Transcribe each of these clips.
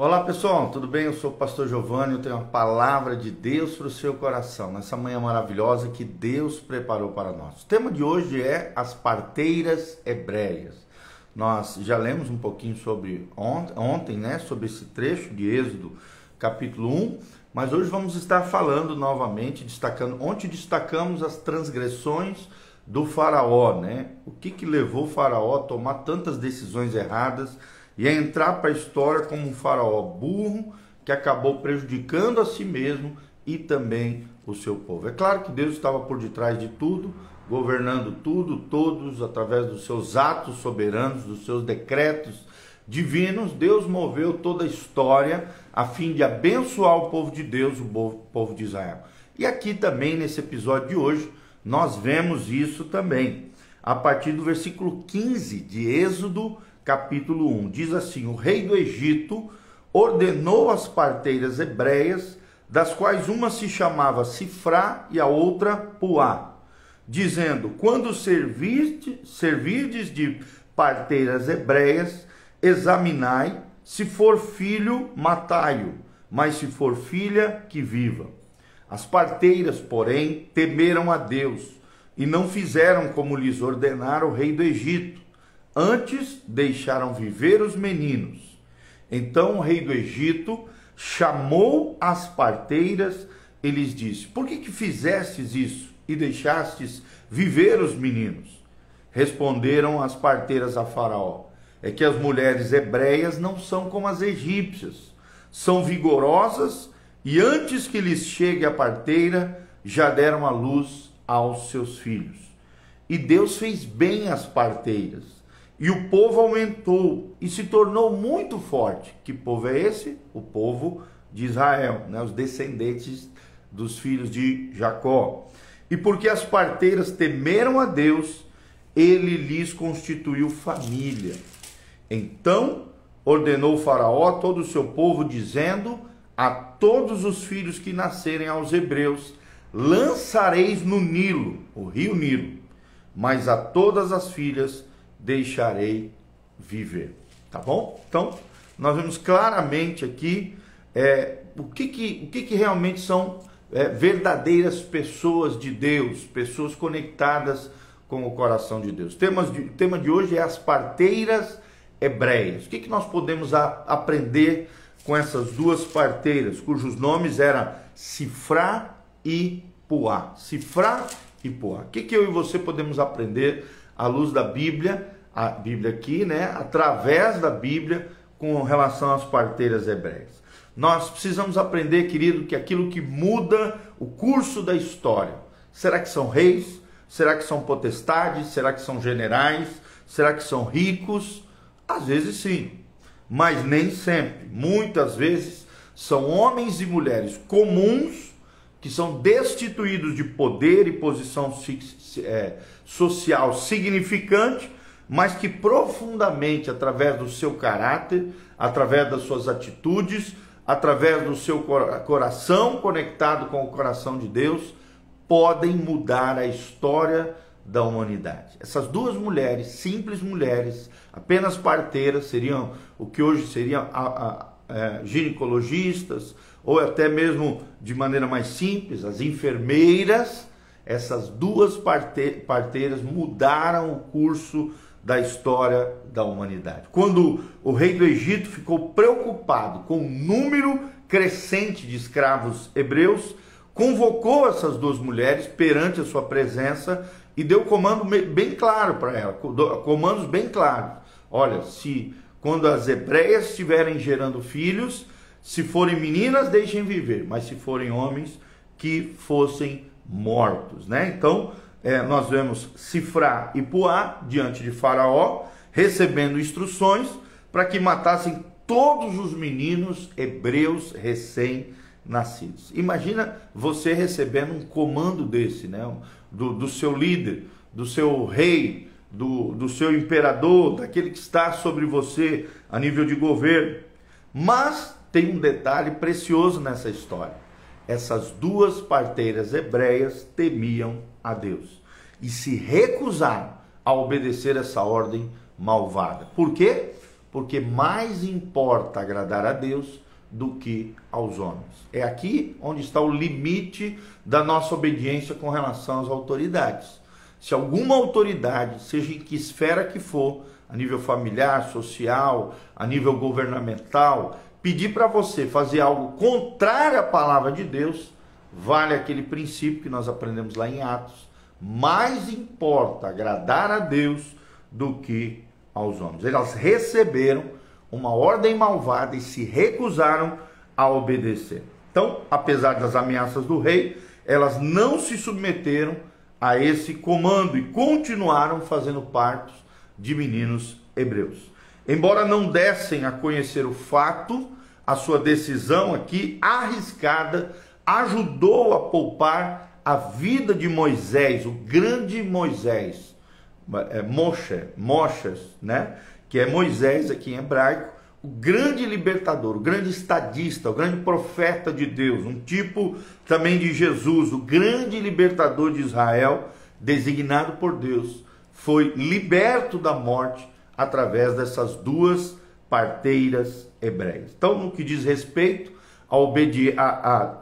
Olá pessoal, tudo bem? Eu sou o pastor Giovanni, eu tenho uma palavra de Deus para o seu coração, nessa manhã maravilhosa que Deus preparou para nós. O tema de hoje é as parteiras hebreias. Nós já lemos um pouquinho sobre ontem, né, sobre esse trecho de Êxodo, capítulo 1, mas hoje vamos estar falando novamente, destacando, ontem destacamos as transgressões do faraó, né? O que que levou o faraó a tomar tantas decisões erradas? E a entrar para a história como um faraó burro que acabou prejudicando a si mesmo e também o seu povo. É claro que Deus estava por detrás de tudo, governando tudo, todos, através dos seus atos soberanos, dos seus decretos divinos. Deus moveu toda a história a fim de abençoar o povo de Deus, o povo de Israel. E aqui também, nesse episódio de hoje, nós vemos isso também. A partir do versículo 15 de Êxodo capítulo 1. Diz assim: O rei do Egito ordenou as parteiras hebreias, das quais uma se chamava Sifrá e a outra Puá, dizendo: Quando servirde, servirdes de parteiras hebreias, examinai, se for filho, matai-o, mas se for filha, que viva. As parteiras, porém, temeram a Deus e não fizeram como lhes ordenara o rei do Egito Antes deixaram viver os meninos. Então o rei do Egito chamou as parteiras e lhes disse: Por que, que fizestes isso e deixastes viver os meninos? Responderam as parteiras a Faraó: É que as mulheres hebreias não são como as egípcias, são vigorosas e antes que lhes chegue a parteira, já deram a luz aos seus filhos. E Deus fez bem às parteiras e o povo aumentou e se tornou muito forte. Que povo é esse? O povo de Israel, né? os descendentes dos filhos de Jacó. E porque as parteiras temeram a Deus, ele lhes constituiu família. Então ordenou Faraó a todo o seu povo, dizendo: A todos os filhos que nascerem aos hebreus, lançareis no Nilo, o rio Nilo, mas a todas as filhas deixarei viver. Tá bom? Então, nós vemos claramente aqui é, o, que, que, o que, que realmente são é, verdadeiras pessoas de Deus, pessoas conectadas com o coração de Deus. Temas de, o tema de hoje é as parteiras hebreias. O que, que nós podemos a, aprender com essas duas parteiras, cujos nomes eram Sifrá e Puá? Sifrá e Puá. O que, que eu e você podemos aprender à luz da Bíblia, a Bíblia aqui, né, através da Bíblia com relação às parteiras hebreias. Nós precisamos aprender, querido, que aquilo que muda o curso da história, será que são reis? Será que são potestades? Será que são generais? Será que são ricos? Às vezes sim, mas nem sempre. Muitas vezes são homens e mulheres comuns que são destituídos de poder e posição é, social significante, mas que profundamente, através do seu caráter, através das suas atitudes, através do seu coração conectado com o coração de Deus, podem mudar a história da humanidade. Essas duas mulheres, simples mulheres, apenas parteiras, seriam o que hoje seriam a, a, a, é, ginecologistas, ou até mesmo de maneira mais simples, as enfermeiras, essas duas parte, parteiras mudaram o curso da história da humanidade. Quando o rei do Egito ficou preocupado com o número crescente de escravos hebreus, convocou essas duas mulheres perante a sua presença e deu comando bem claro para ela, comandos bem claros. Olha, se quando as hebreias estiverem gerando filhos, se forem meninas, deixem viver, mas se forem homens, que fossem mortos, né? Então, é, nós vemos Cifrá e Puá diante de Faraó, recebendo instruções para que matassem todos os meninos hebreus recém-nascidos. Imagina você recebendo um comando desse, né? do, do seu líder, do seu rei, do, do seu imperador, daquele que está sobre você a nível de governo. Mas tem um detalhe precioso nessa história. Essas duas parteiras hebreias temiam a Deus e se recusaram a obedecer essa ordem malvada. Por quê? porque mais importa agradar a Deus do que aos homens. É aqui onde está o limite da nossa obediência com relação às autoridades. Se alguma autoridade, seja em que esfera que for, a nível familiar, social, a nível governamental, pedir para você fazer algo contrário à palavra de Deus, vale aquele princípio que nós aprendemos lá em Atos. Mais importa agradar a Deus do que aos homens. Elas receberam uma ordem malvada e se recusaram a obedecer. Então, apesar das ameaças do rei, elas não se submeteram a esse comando e continuaram fazendo partos de meninos hebreus. Embora não dessem a conhecer o fato, a sua decisão aqui arriscada ajudou a poupar a vida de Moisés, o grande Moisés, é, Moshe, né? que é Moisés aqui em hebraico, o grande libertador, o grande estadista, o grande profeta de Deus, um tipo também de Jesus, o grande libertador de Israel, designado por Deus, foi liberto da morte através dessas duas parteiras hebreias. Então, no que diz respeito à, obedi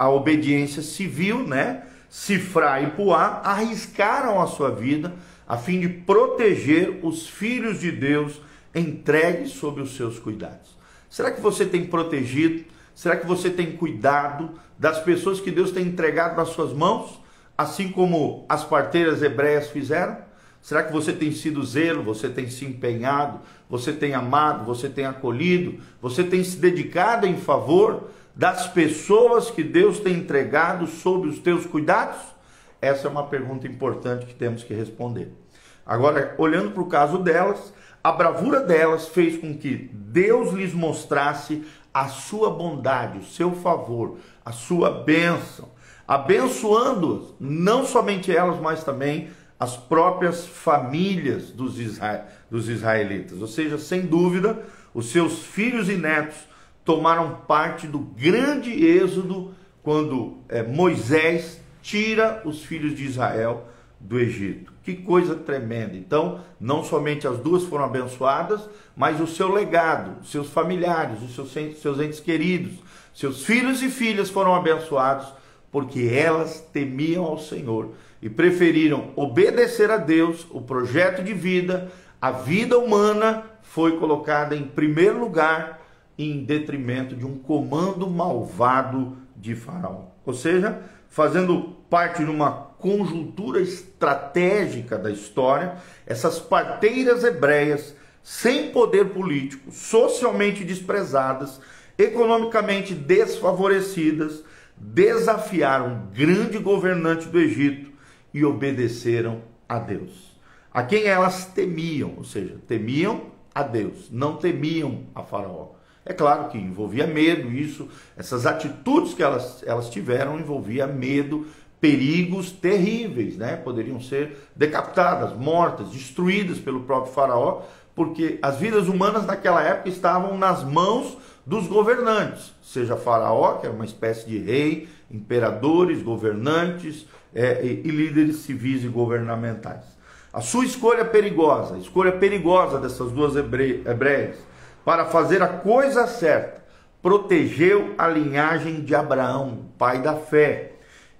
obediência civil, né? Sifra e Puá arriscaram a sua vida a fim de proteger os filhos de Deus entregues sob os seus cuidados. Será que você tem protegido? Será que você tem cuidado das pessoas que Deus tem entregado nas suas mãos, assim como as parteiras hebreias fizeram? Será que você tem sido zelo, você tem se empenhado, você tem amado, você tem acolhido, você tem se dedicado em favor das pessoas que Deus tem entregado sob os teus cuidados? Essa é uma pergunta importante que temos que responder. Agora, olhando para o caso delas, a bravura delas fez com que Deus lhes mostrasse a sua bondade, o seu favor, a sua bênção, abençoando não somente elas, mas também as próprias famílias dos, isra dos israelitas. Ou seja, sem dúvida, os seus filhos e netos tomaram parte do grande êxodo quando é, Moisés tira os filhos de Israel do Egito. Que coisa tremenda. Então, não somente as duas foram abençoadas, mas o seu legado, seus familiares, os seus, seus entes queridos, seus filhos e filhas foram abençoados, porque elas temiam ao Senhor e preferiram obedecer a Deus, o projeto de vida, a vida humana foi colocada em primeiro lugar em detrimento de um comando malvado de Faraó. Ou seja, fazendo parte de uma conjuntura estratégica da história, essas parteiras hebreias, sem poder político, socialmente desprezadas, economicamente desfavorecidas, desafiaram o grande governante do Egito e obedeceram a Deus. A quem elas temiam, ou seja, temiam a Deus, não temiam a Faraó. É claro que envolvia medo, isso, essas atitudes que elas, elas tiveram envolvia medo, perigos terríveis, né? Poderiam ser decapitadas, mortas, destruídas pelo próprio faraó, porque as vidas humanas naquela época estavam nas mãos dos governantes, seja faraó, que era uma espécie de rei, imperadores, governantes é, e, e líderes civis e governamentais. A sua escolha perigosa, a escolha perigosa dessas duas hebreias, para fazer a coisa certa, protegeu a linhagem de Abraão, pai da fé,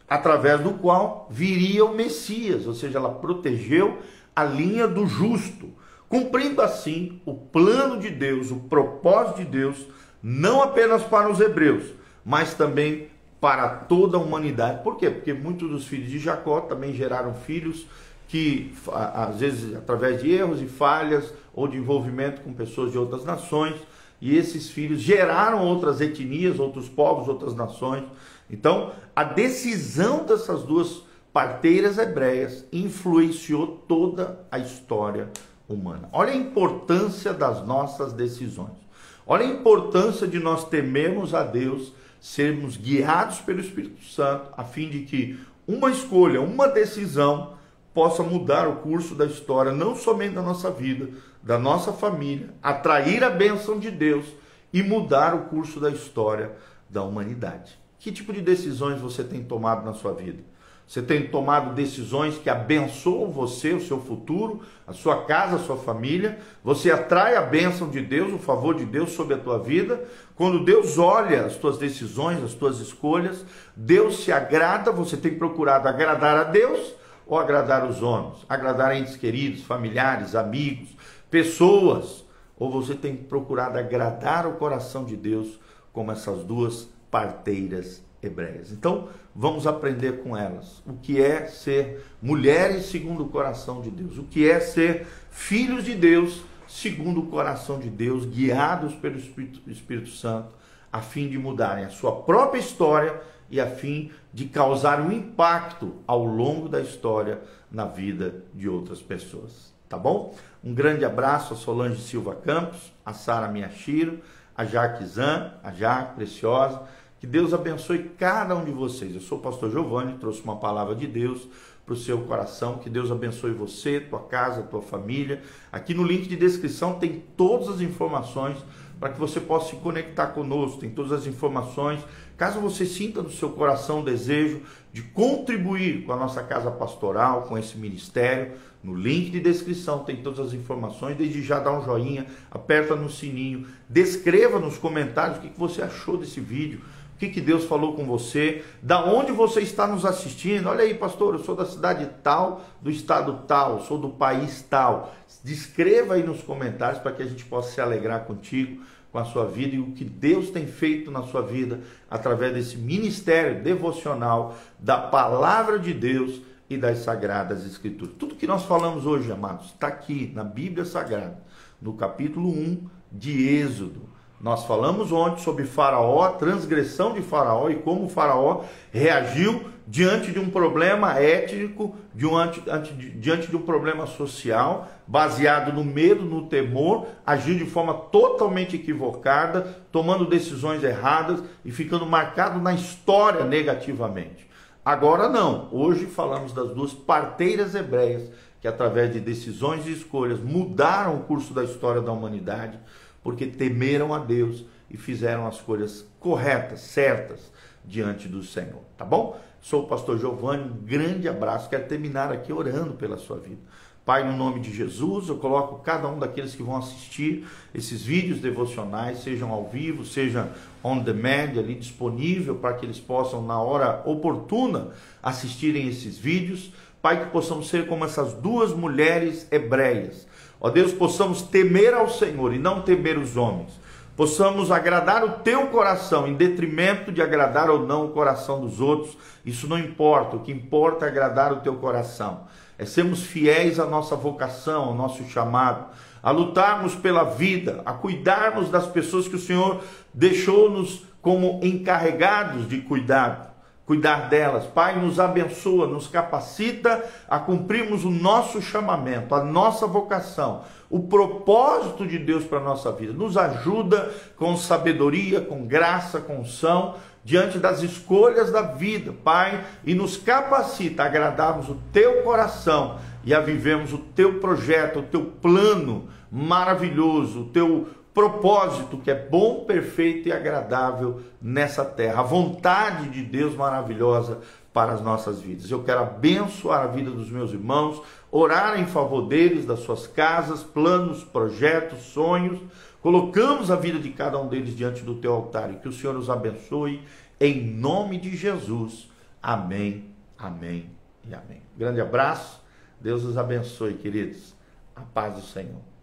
através do qual viria o Messias, ou seja, ela protegeu a linha do justo, cumprindo assim o plano de Deus, o propósito de Deus, não apenas para os hebreus, mas também para toda a humanidade. Por quê? Porque muitos dos filhos de Jacó também geraram filhos que às vezes através de erros e falhas ou de envolvimento com pessoas de outras nações, e esses filhos geraram outras etnias, outros povos, outras nações. Então, a decisão dessas duas parteiras hebreias influenciou toda a história humana. Olha a importância das nossas decisões. Olha a importância de nós temermos a Deus, sermos guiados pelo Espírito Santo, a fim de que uma escolha, uma decisão possa mudar o curso da história, não somente da nossa vida, da nossa família, atrair a bênção de Deus e mudar o curso da história da humanidade. Que tipo de decisões você tem tomado na sua vida? Você tem tomado decisões que abençoam você, o seu futuro, a sua casa, a sua família. Você atrai a bênção de Deus, o favor de Deus sobre a tua vida. Quando Deus olha as tuas decisões, as tuas escolhas, Deus se agrada. Você tem procurado agradar a Deus ou agradar os homens? Agradar entes queridos, familiares, amigos, pessoas. Ou você tem procurado agradar o coração de Deus, como essas duas parteiras hebreias. Então, vamos aprender com elas o que é ser mulheres segundo o coração de Deus, o que é ser filhos de Deus segundo o coração de Deus, guiados pelo Espírito, Espírito Santo, a fim de mudarem a sua própria história e a fim de causar um impacto ao longo da história na vida de outras pessoas. Tá bom? Um grande abraço a Solange Silva Campos, a Sara Miyashiro, a Jaque Zan, a Jaque Preciosa que Deus abençoe cada um de vocês. Eu sou o pastor Giovanni, trouxe uma palavra de Deus para o seu coração. Que Deus abençoe você, tua casa, tua família. Aqui no link de descrição tem todas as informações para que você possa se conectar conosco. Tem todas as informações. Caso você sinta no seu coração o desejo de contribuir com a nossa casa pastoral, com esse ministério, no link de descrição tem todas as informações. Desde já dá um joinha, aperta no sininho, descreva nos comentários o que você achou desse vídeo o que, que Deus falou com você? Da onde você está nos assistindo? Olha aí, pastor, eu sou da cidade tal, do estado tal, sou do país tal. Descreva aí nos comentários para que a gente possa se alegrar contigo, com a sua vida e o que Deus tem feito na sua vida através desse ministério devocional da palavra de Deus e das sagradas escrituras. Tudo que nós falamos hoje, amados, está aqui na Bíblia Sagrada, no capítulo 1 de Êxodo. Nós falamos ontem sobre Faraó, transgressão de Faraó e como Faraó reagiu diante de um problema étnico, diante de um problema social, baseado no medo, no temor, agiu de forma totalmente equivocada, tomando decisões erradas e ficando marcado na história negativamente. Agora não, hoje falamos das duas parteiras hebreias que, através de decisões e escolhas, mudaram o curso da história da humanidade porque temeram a Deus e fizeram as coisas corretas, certas diante do Senhor, tá bom? Sou o pastor Giovanni, um grande abraço. Quero terminar aqui orando pela sua vida. Pai, no nome de Jesus, eu coloco cada um daqueles que vão assistir esses vídeos devocionais, sejam ao vivo, seja on demand, ali disponível para que eles possam, na hora oportuna, assistirem esses vídeos. Pai, que possamos ser como essas duas mulheres hebreias Ó Deus, possamos temer ao Senhor e não temer os homens. Possamos agradar o teu coração em detrimento de agradar ou não o coração dos outros. Isso não importa, o que importa é agradar o teu coração. É sermos fiéis à nossa vocação, ao nosso chamado, a lutarmos pela vida, a cuidarmos das pessoas que o Senhor deixou-nos como encarregados de cuidar cuidar delas. Pai, nos abençoa, nos capacita a cumprirmos o nosso chamamento, a nossa vocação, o propósito de Deus para a nossa vida. Nos ajuda com sabedoria, com graça, com unção, diante das escolhas da vida, Pai, e nos capacita a agradarmos o teu coração e a vivermos o teu projeto, o teu plano maravilhoso, o teu propósito que é bom, perfeito e agradável nessa terra. A vontade de Deus maravilhosa para as nossas vidas. Eu quero abençoar a vida dos meus irmãos, orar em favor deles, das suas casas, planos, projetos, sonhos. Colocamos a vida de cada um deles diante do teu altar e que o Senhor os abençoe em nome de Jesus. Amém, amém e amém. Grande abraço. Deus os abençoe, queridos. A paz do Senhor.